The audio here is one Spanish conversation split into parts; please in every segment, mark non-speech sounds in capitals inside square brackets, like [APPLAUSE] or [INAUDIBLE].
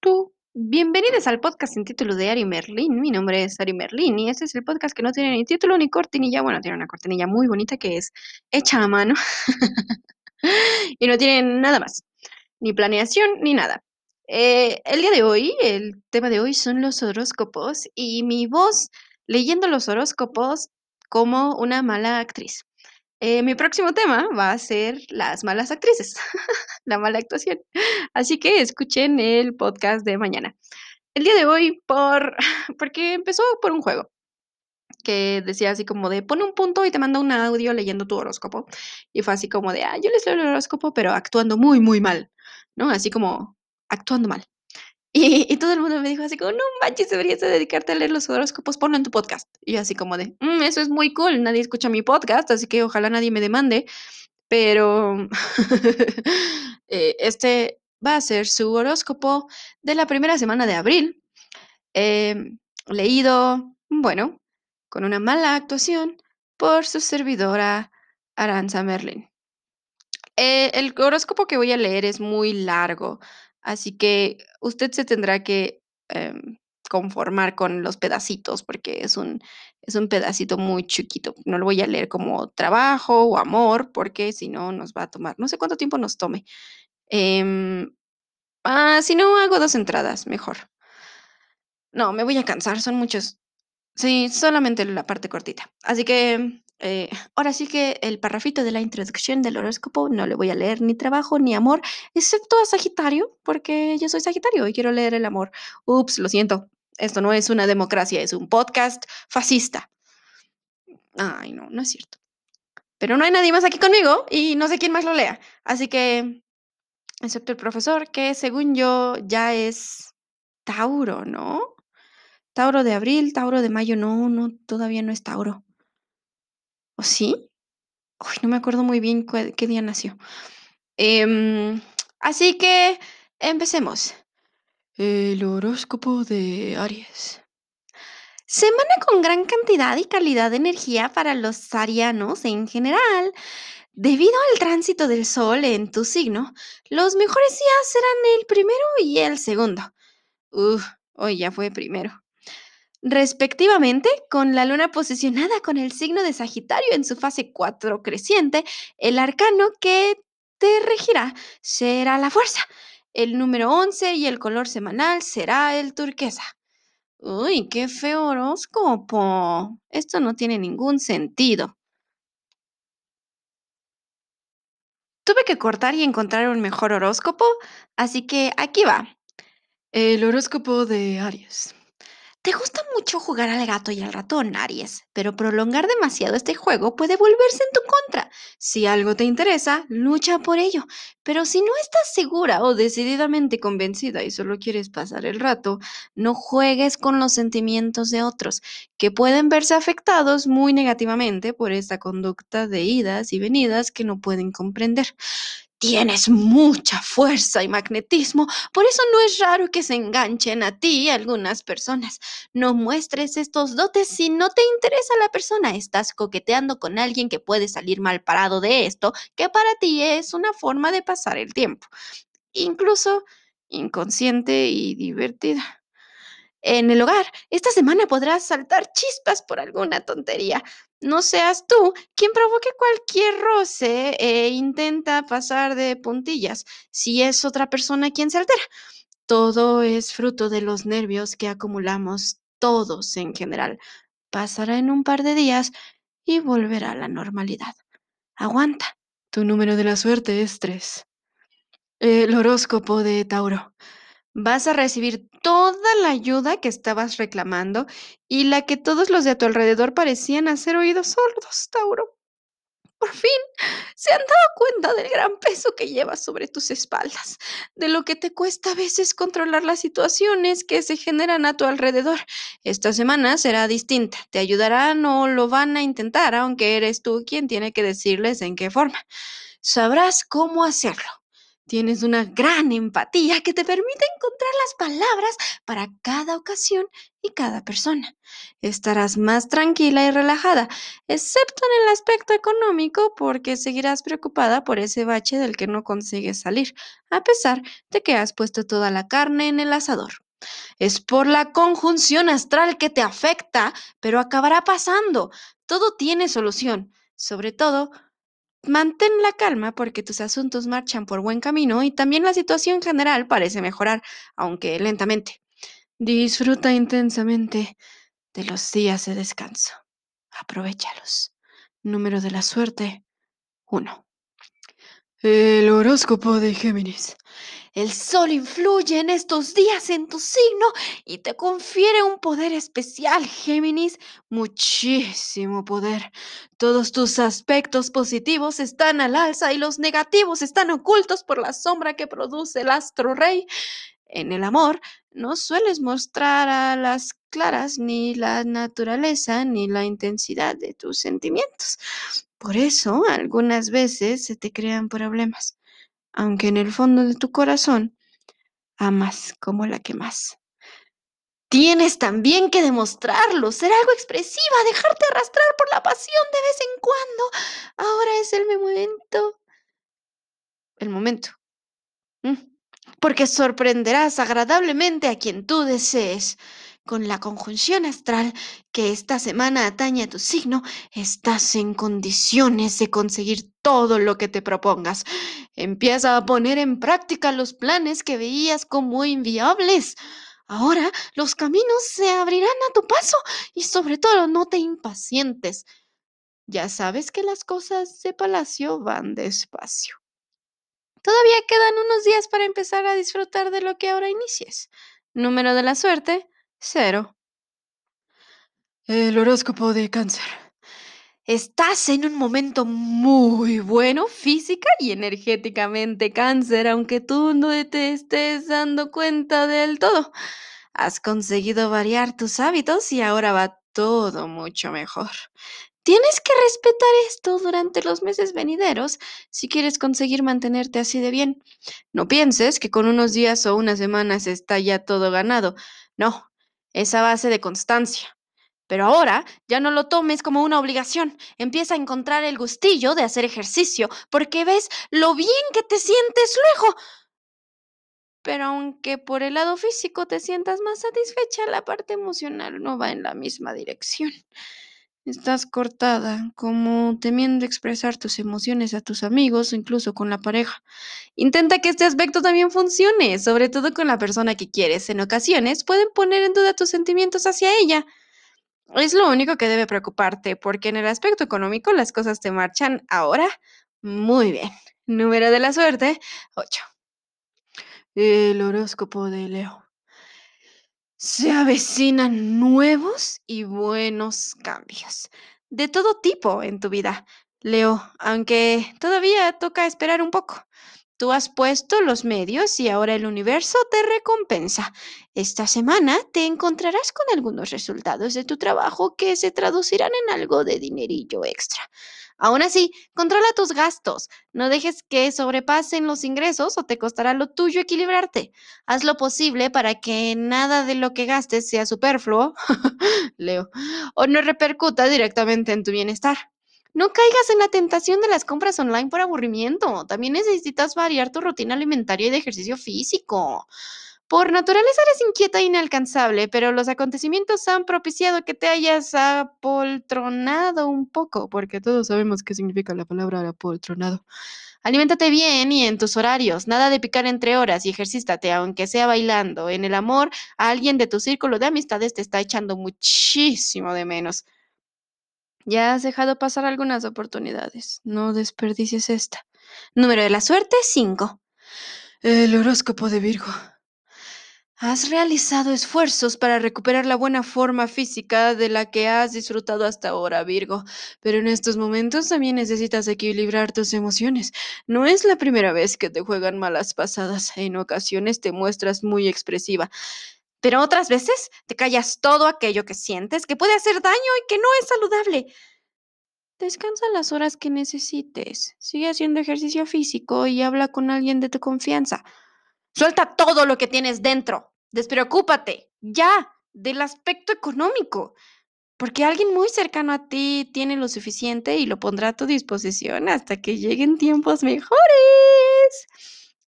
tú. Bienvenidos al podcast sin título de Ari Merlin. Mi nombre es Ari Merlin y este es el podcast que no tiene ni título ni cortinilla. Bueno, tiene una cortinilla muy bonita que es hecha a mano [LAUGHS] y no tiene nada más, ni planeación ni nada. Eh, el día de hoy, el tema de hoy son los horóscopos y mi voz leyendo los horóscopos como una mala actriz. Eh, mi próximo tema va a ser las malas actrices, [LAUGHS] la mala actuación. Así que escuchen el podcast de mañana. El día de hoy, por [LAUGHS] porque empezó por un juego que decía así como de pon un punto y te manda un audio leyendo tu horóscopo. Y fue así como de, ah, yo les leo el horóscopo, pero actuando muy, muy mal, ¿no? Así como actuando mal. Y, todo el mundo me dijo así como, no manches, deberías de dedicarte a leer los horóscopos, ponlo en tu podcast. Y así como de, mm, eso es muy cool, nadie escucha mi podcast, así que ojalá nadie me demande. Pero [LAUGHS] eh, este va a ser su horóscopo de la primera semana de abril. Em, leído, bueno, con una mala actuación por su servidora Aranza Merlin. Eh, el horóscopo que voy a leer es muy largo, Así que usted se tendrá que em, conformar con los pedacitos porque es un, es un pedacito muy chiquito. No lo voy a leer como trabajo o amor porque si no nos va a tomar, no sé cuánto tiempo nos tome. Em, ah, si no, hago dos entradas, mejor. No, me voy a cansar, son muchos. Sí, solamente la parte cortita. Así que eh, ahora sí que el parrafito de la introducción del horóscopo no le voy a leer ni trabajo ni amor, excepto a Sagitario, porque yo soy Sagitario y quiero leer el amor. Ups, lo siento. Esto no es una democracia, es un podcast fascista. Ay, no, no es cierto. Pero no hay nadie más aquí conmigo y no sé quién más lo lea. Así que, excepto el profesor, que según yo ya es Tauro, ¿no? Tauro de abril, Tauro de mayo, no, no, todavía no es Tauro. ¿O sí? Uy, no me acuerdo muy bien qué día nació. Em, así que empecemos. El horóscopo de Aries. Semana con gran cantidad y calidad de energía para los arianos en general. Debido al tránsito del Sol en tu signo, los mejores días serán el primero y el segundo. Uf, hoy ya fue primero respectivamente, con la luna posicionada con el signo de Sagitario en su fase 4 creciente, el arcano que te regirá será la fuerza. El número 11 y el color semanal será el turquesa. Uy, qué feo horóscopo. Esto no tiene ningún sentido. Tuve que cortar y encontrar un mejor horóscopo, así que aquí va. El horóscopo de Aries. Te gusta mucho jugar al gato y al ratón, Aries, pero prolongar demasiado este juego puede volverse en tu contra. Si algo te interesa, lucha por ello, pero si no estás segura o decididamente convencida y solo quieres pasar el rato, no juegues con los sentimientos de otros, que pueden verse afectados muy negativamente por esta conducta de idas y venidas que no pueden comprender. Tienes mucha fuerza y magnetismo, por eso no es raro que se enganchen a ti algunas personas. No muestres estos dotes si no te interesa la persona. Estás coqueteando con alguien que puede salir mal parado de esto, que para ti es una forma de pasar el tiempo, incluso inconsciente y divertida. En el hogar, esta semana podrás saltar chispas por alguna tontería. No seas tú quien provoque cualquier roce e intenta pasar de puntillas si es otra persona quien se altera. Todo es fruto de los nervios que acumulamos todos en general. Pasará en un par de días y volverá a la normalidad. Aguanta. Tu número de la suerte es 3. El horóscopo de Tauro. Vas a recibir toda la ayuda que estabas reclamando y la que todos los de a tu alrededor parecían hacer oídos sordos, Tauro. Por fin se han dado cuenta del gran peso que llevas sobre tus espaldas, de lo que te cuesta a veces controlar las situaciones que se generan a tu alrededor. Esta semana será distinta, te ayudarán o lo van a intentar, aunque eres tú quien tiene que decirles en qué forma. Sabrás cómo hacerlo Tienes una gran empatía que te permite encontrar las palabras para cada ocasión y cada persona. Estarás más tranquila y relajada, excepto en el aspecto económico, porque seguirás preocupada por ese bache del que no consigues salir, a pesar de que has puesto toda la carne en el asador. Es por la conjunción astral que te afecta, pero acabará pasando. Todo tiene solución. Sobre todo, mantén la calma porque tus asuntos marchan por buen camino y también la situación general parece mejorar, aunque lentamente. Disfruta intensamente de los días de descanso. Aprovechalos. Número de la suerte 1. El horóscopo de Géminis. El sol influye en estos días en tu signo y te confiere un poder especial, Géminis, muchísimo poder. Todos tus aspectos positivos están al alza y los negativos están ocultos por la sombra que produce el astro rey. En el amor, no sueles mostrar a las claras ni la naturaleza ni la intensidad de tus sentimientos. Por eso, algunas veces se te crean problemas aunque en el fondo de tu corazón amas como la que más. Tienes también que demostrarlo, ser algo expresiva, dejarte arrastrar por la pasión de vez en cuando. Ahora es el momento. El momento. Mm. Porque sorprenderás agradablemente a quien tú desees. Con la conjunción astral que esta semana atañe a tu signo, estás en condiciones de conseguir todo lo que te propongas. Empieza a poner en práctica los planes que veías como inviables. Ahora los caminos se abrirán a tu paso y sobre todo no te impacientes. Ya sabes que las cosas de palacio van despacio. Todavía quedan unos días para empezar a disfrutar de lo que ahora inicies. Número de la suerte, cero. El horóscopo de cáncer. Estás en un momento muy bueno física y energéticamente, cáncer, aunque tú no te estés dando cuenta del todo. Has conseguido variar tus hábitos y ahora va todo mucho mejor. Tienes que respetar esto durante los meses venideros si quieres conseguir mantenerte así de bien. No pienses que con unos días o unas semanas está ya todo ganado. No, es a base de constancia. Pero ahora ya no lo tomes como una obligación. Empieza a encontrar el gustillo de hacer ejercicio porque ves lo bien que te sientes luego. Pero aunque por el lado físico te sientas más satisfecha, la parte emocional no va en la misma dirección. Estás cortada, como temiendo expresar tus emociones a tus amigos o incluso con la pareja. Intenta que este aspecto también funcione, sobre todo con la persona que quieres. En ocasiones pueden poner en duda tus sentimientos hacia ella. Es lo único que debe preocuparte, porque en el aspecto económico las cosas te marchan ahora muy bien. Número de la suerte, 8. El horóscopo de Leo. Se avecinan nuevos y buenos cambios, de todo tipo en tu vida, Leo, aunque todavía toca esperar un poco. Tú has puesto los medios y ahora el universo te recompensa. Esta semana te encontrarás con algunos resultados de tu trabajo que se traducirán en algo de dinerillo extra. Aún así, controla tus gastos. No dejes que sobrepasen los ingresos o te costará lo tuyo equilibrarte. Haz lo posible para que nada de lo que gastes sea superfluo, [LAUGHS] Leo, o no repercuta directamente en tu bienestar. No caigas en la tentación de las compras online por aburrimiento. También necesitas variar tu rutina alimentaria y de ejercicio físico. Por naturaleza eres inquieta e inalcanzable, pero los acontecimientos han propiciado que te hayas apoltronado un poco, porque todos sabemos qué significa la palabra apoltronado. Aliméntate bien y en tus horarios, nada de picar entre horas y ejercítate, aunque sea bailando. En el amor, alguien de tu círculo de amistades te está echando muchísimo de menos. Ya has dejado pasar algunas oportunidades. No desperdicies esta. Número de la suerte, 5. El horóscopo de Virgo. Has realizado esfuerzos para recuperar la buena forma física de la que has disfrutado hasta ahora, Virgo, pero en estos momentos también necesitas equilibrar tus emociones. No es la primera vez que te juegan malas pasadas. En ocasiones te muestras muy expresiva pero otras veces te callas todo aquello que sientes que puede hacer daño y que no es saludable. Descansa las horas que necesites. Sigue haciendo ejercicio físico y habla con alguien de tu confianza. Suelta todo lo que tienes dentro. Despreocúpate, ya, del aspecto económico. Porque alguien muy cercano a ti tiene lo suficiente y lo pondrá a tu disposición hasta que lleguen tiempos mejores.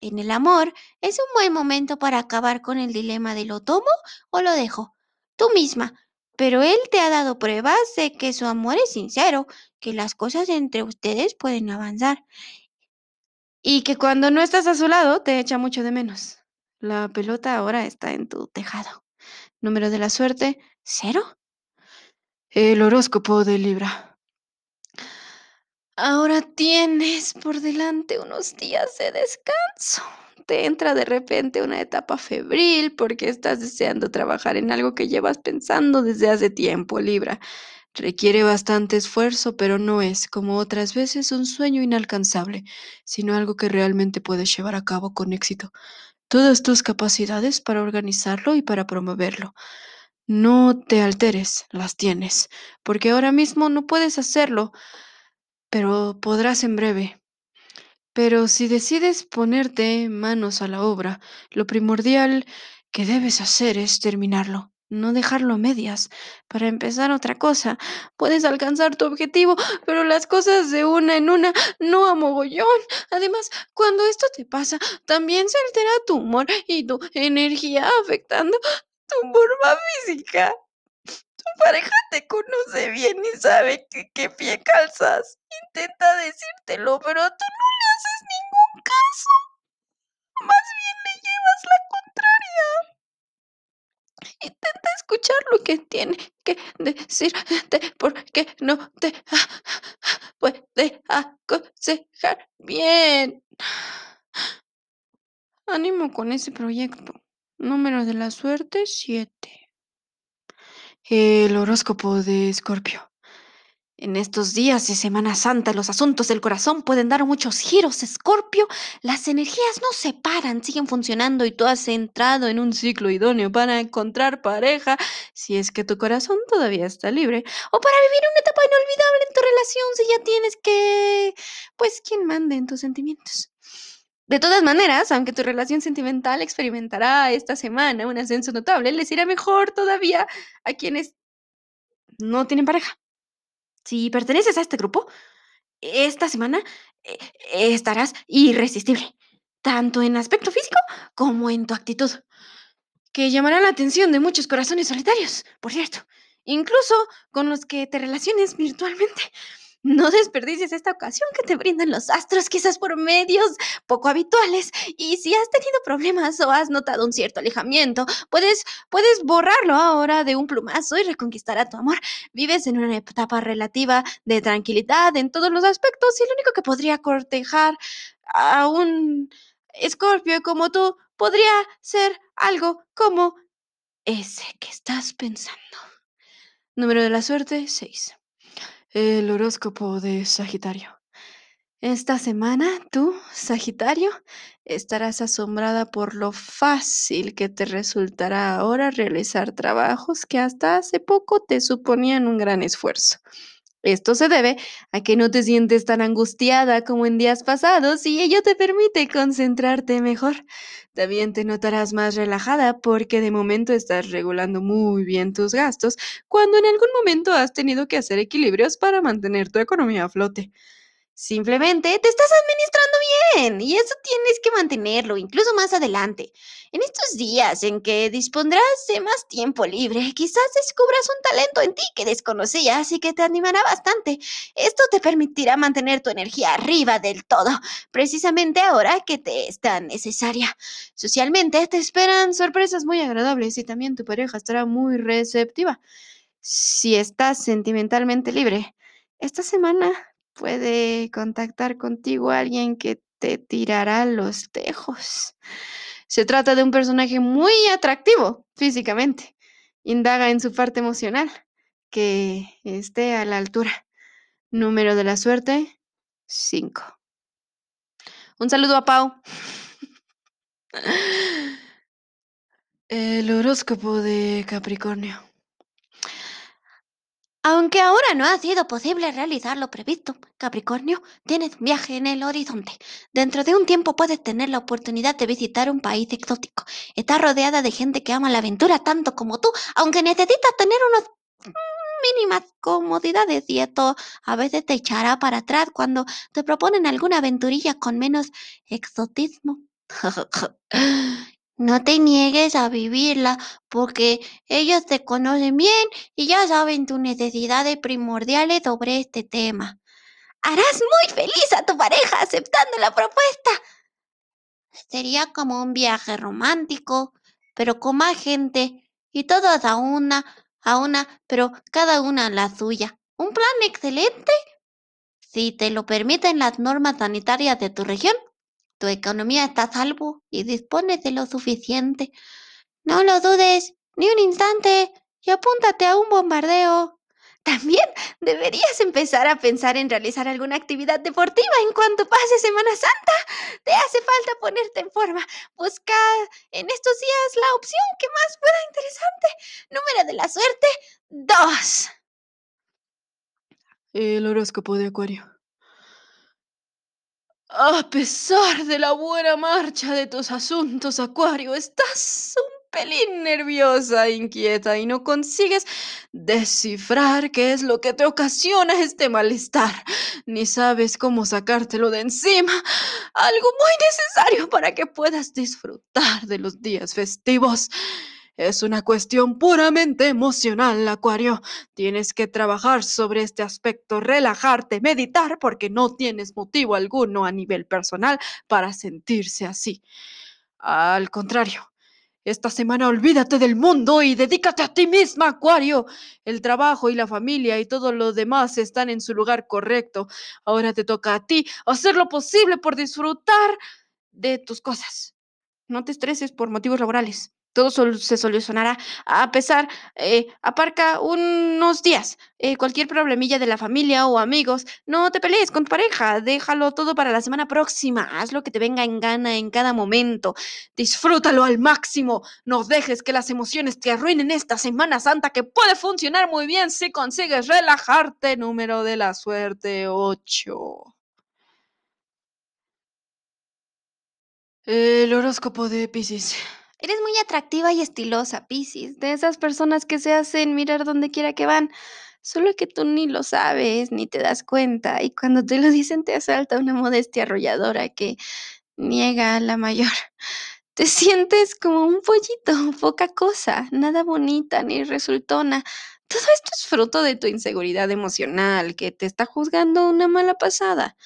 En el amor, es un buen momento para acabar con el dilema de lo tomo o lo dejo. Tú misma. Pero él te ha dado pruebas de que su amor es sincero, que las cosas entre ustedes pueden avanzar. Y que cuando no estás a su lado te echa mucho de menos. La pelota ahora está en tu tejado. Número de la suerte, cero. El horóscopo de Libra. Ahora tienes por delante unos días de descanso. Te entra de repente una etapa febril porque estás deseando trabajar en algo que llevas pensando desde hace tiempo, Libra. Requiere bastante esfuerzo, pero no es, como otras veces, un sueño inalcanzable, sino algo que realmente puedes llevar a cabo con éxito. Todas tus capacidades para organizarlo y para promoverlo. No te alteres, las tienes, porque ahora mismo no puedes hacerlo, pero podrás en breve. Pero si decides ponerte manos a la obra, lo primordial que debes hacer es terminarlo, no dejarlo a medias. Para empezar otra cosa, puedes alcanzar tu objetivo, pero las cosas de una en una, no a mogollón. Además, cuando esto te pasa, también se altera tu humor y tu energía afectando tu forma física. Tu pareja te conoce bien y sabe que qué pie calzas. Intenta decírtelo, pero tú no le haces ningún caso. Lo que tiene que decirte porque no te puede aconsejar bien. Ánimo con ese proyecto. Número de la suerte, 7. El horóscopo de Escorpio. En estos días de Semana Santa, los asuntos del corazón pueden dar muchos giros, Escorpio. Las energías no se paran, siguen funcionando y tú has entrado en un ciclo idóneo para encontrar pareja, si es que tu corazón todavía está libre, o para vivir una etapa inolvidable en tu relación si ya tienes que, pues, quien mande en tus sentimientos. De todas maneras, aunque tu relación sentimental experimentará esta semana un ascenso notable, les irá mejor todavía a quienes no tienen pareja. Si perteneces a este grupo, esta semana eh, estarás irresistible, tanto en aspecto físico como en tu actitud, que llamará la atención de muchos corazones solitarios, por cierto, incluso con los que te relaciones virtualmente. No desperdicies esta ocasión que te brindan los astros, quizás por medios poco habituales. Y si has tenido problemas o has notado un cierto alejamiento, puedes, puedes borrarlo ahora de un plumazo y reconquistar a tu amor. Vives en una etapa relativa de tranquilidad en todos los aspectos y lo único que podría cortejar a un escorpio como tú podría ser algo como ese que estás pensando. Número de la suerte, 6. El horóscopo de Sagitario. Esta semana tú, Sagitario, estarás asombrada por lo fácil que te resultará ahora realizar trabajos que hasta hace poco te suponían un gran esfuerzo. Esto se debe a que no te sientes tan angustiada como en días pasados y ello te permite concentrarte mejor. También te notarás más relajada porque de momento estás regulando muy bien tus gastos cuando en algún momento has tenido que hacer equilibrios para mantener tu economía a flote. Simplemente te estás administrando bien y eso tienes que mantenerlo, incluso más adelante. En estos días en que dispondrás de más tiempo libre, quizás descubras un talento en ti que desconocías y que te animará bastante. Esto te permitirá mantener tu energía arriba del todo, precisamente ahora que te es tan necesaria. Socialmente te esperan sorpresas muy agradables y también tu pareja estará muy receptiva. Si estás sentimentalmente libre, esta semana puede contactar contigo alguien que te tirará los tejos. Se trata de un personaje muy atractivo físicamente. Indaga en su parte emocional, que esté a la altura. Número de la suerte, 5. Un saludo a Pau. [LAUGHS] El horóscopo de Capricornio. Aunque ahora no ha sido posible realizar lo previsto, Capricornio, tienes un viaje en el horizonte. Dentro de un tiempo puedes tener la oportunidad de visitar un país exótico. Estás rodeada de gente que ama la aventura tanto como tú, aunque necesitas tener unas mínimas comodidades y esto a veces te echará para atrás cuando te proponen alguna aventurilla con menos exotismo. [LAUGHS] No te niegues a vivirla porque ellos te conocen bien y ya saben tus necesidades primordiales sobre este tema. Harás muy feliz a tu pareja aceptando la propuesta. Sería como un viaje romántico, pero con más gente y todos a una, a una, pero cada una a la suya. ¿Un plan excelente? Si te lo permiten las normas sanitarias de tu región. Tu economía está a salvo y dispones de lo suficiente. No lo dudes ni un instante y apúntate a un bombardeo. [LAUGHS] También deberías empezar a pensar en realizar alguna actividad deportiva en cuanto pase Semana Santa. Te hace falta ponerte en forma. Busca en estos días la opción que más pueda interesante. Número de la suerte, dos. El horóscopo de Acuario. A pesar de la buena marcha de tus asuntos, Acuario, estás un pelín nerviosa, e inquieta y no consigues descifrar qué es lo que te ocasiona este malestar, ni sabes cómo sacártelo de encima. Algo muy necesario para que puedas disfrutar de los días festivos. Es una cuestión puramente emocional, Acuario. Tienes que trabajar sobre este aspecto, relajarte, meditar, porque no tienes motivo alguno a nivel personal para sentirse así. Al contrario, esta semana olvídate del mundo y dedícate a ti misma, Acuario. El trabajo y la familia y todo lo demás están en su lugar correcto. Ahora te toca a ti hacer lo posible por disfrutar de tus cosas. No te estreses por motivos laborales todo se solucionará. A pesar, eh, aparca unos días. Eh, cualquier problemilla de la familia o amigos, no te pelees con tu pareja. Déjalo todo para la semana próxima. Haz lo que te venga en gana en cada momento. Disfrútalo al máximo. No dejes que las emociones te arruinen esta Semana Santa que puede funcionar muy bien si consigues relajarte. Número de la suerte 8. El horóscopo de Pisces. Eres muy atractiva y estilosa, Piscis, de esas personas que se hacen mirar donde quiera que van, solo que tú ni lo sabes, ni te das cuenta, y cuando te lo dicen te asalta una modestia arrolladora que niega la mayor. [LAUGHS] Te sientes como un pollito, poca cosa, nada bonita ni resultona. Todo esto es fruto de tu inseguridad emocional que te está juzgando una mala pasada.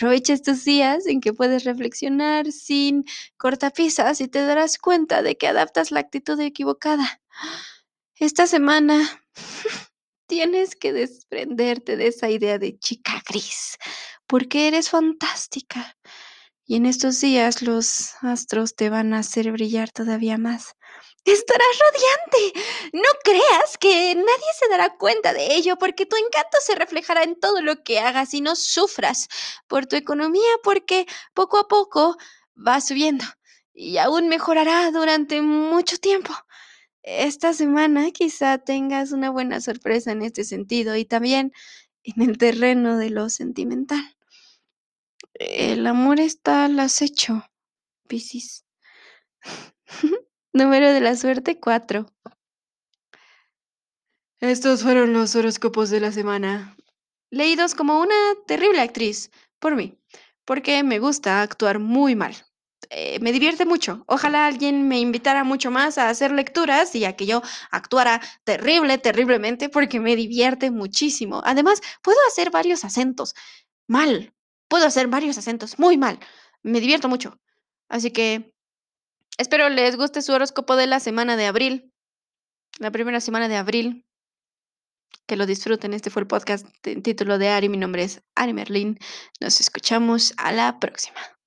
Aprovecha estos días en que puedes reflexionar sin cortapisas y te darás cuenta de que adaptas la actitud equivocada. Esta semana [LAUGHS] tienes que desprenderte de esa idea de chica gris, porque eres fantástica. Y en estos días los astros te van a hacer brillar todavía más. Estarás radiante. No creas que nadie se dará cuenta de ello porque tu encanto se reflejará en todo lo que hagas y no sufras por tu economía porque poco a poco va subiendo y aún mejorará durante mucho tiempo. Esta semana quizá tengas una buena sorpresa en este sentido y también en el terreno de lo sentimental. El amor está al acecho, Piscis. [LAUGHS] Número de la suerte 4. Estos fueron los horóscopos de la semana. Leídos como una terrible actriz, por mí, porque me gusta actuar muy mal. Eh, me divierte mucho. Ojalá alguien me invitara mucho más a hacer lecturas y a que yo actuara terrible, terriblemente, porque me divierte muchísimo. Además, puedo hacer varios acentos mal. Puedo hacer varios acentos muy mal. Me divierto mucho. Así que Espero les guste su horóscopo de la semana de abril, la primera semana de abril. Que lo disfruten. Este fue el podcast en título de Ari. Mi nombre es Ari Merlin. Nos escuchamos a la próxima.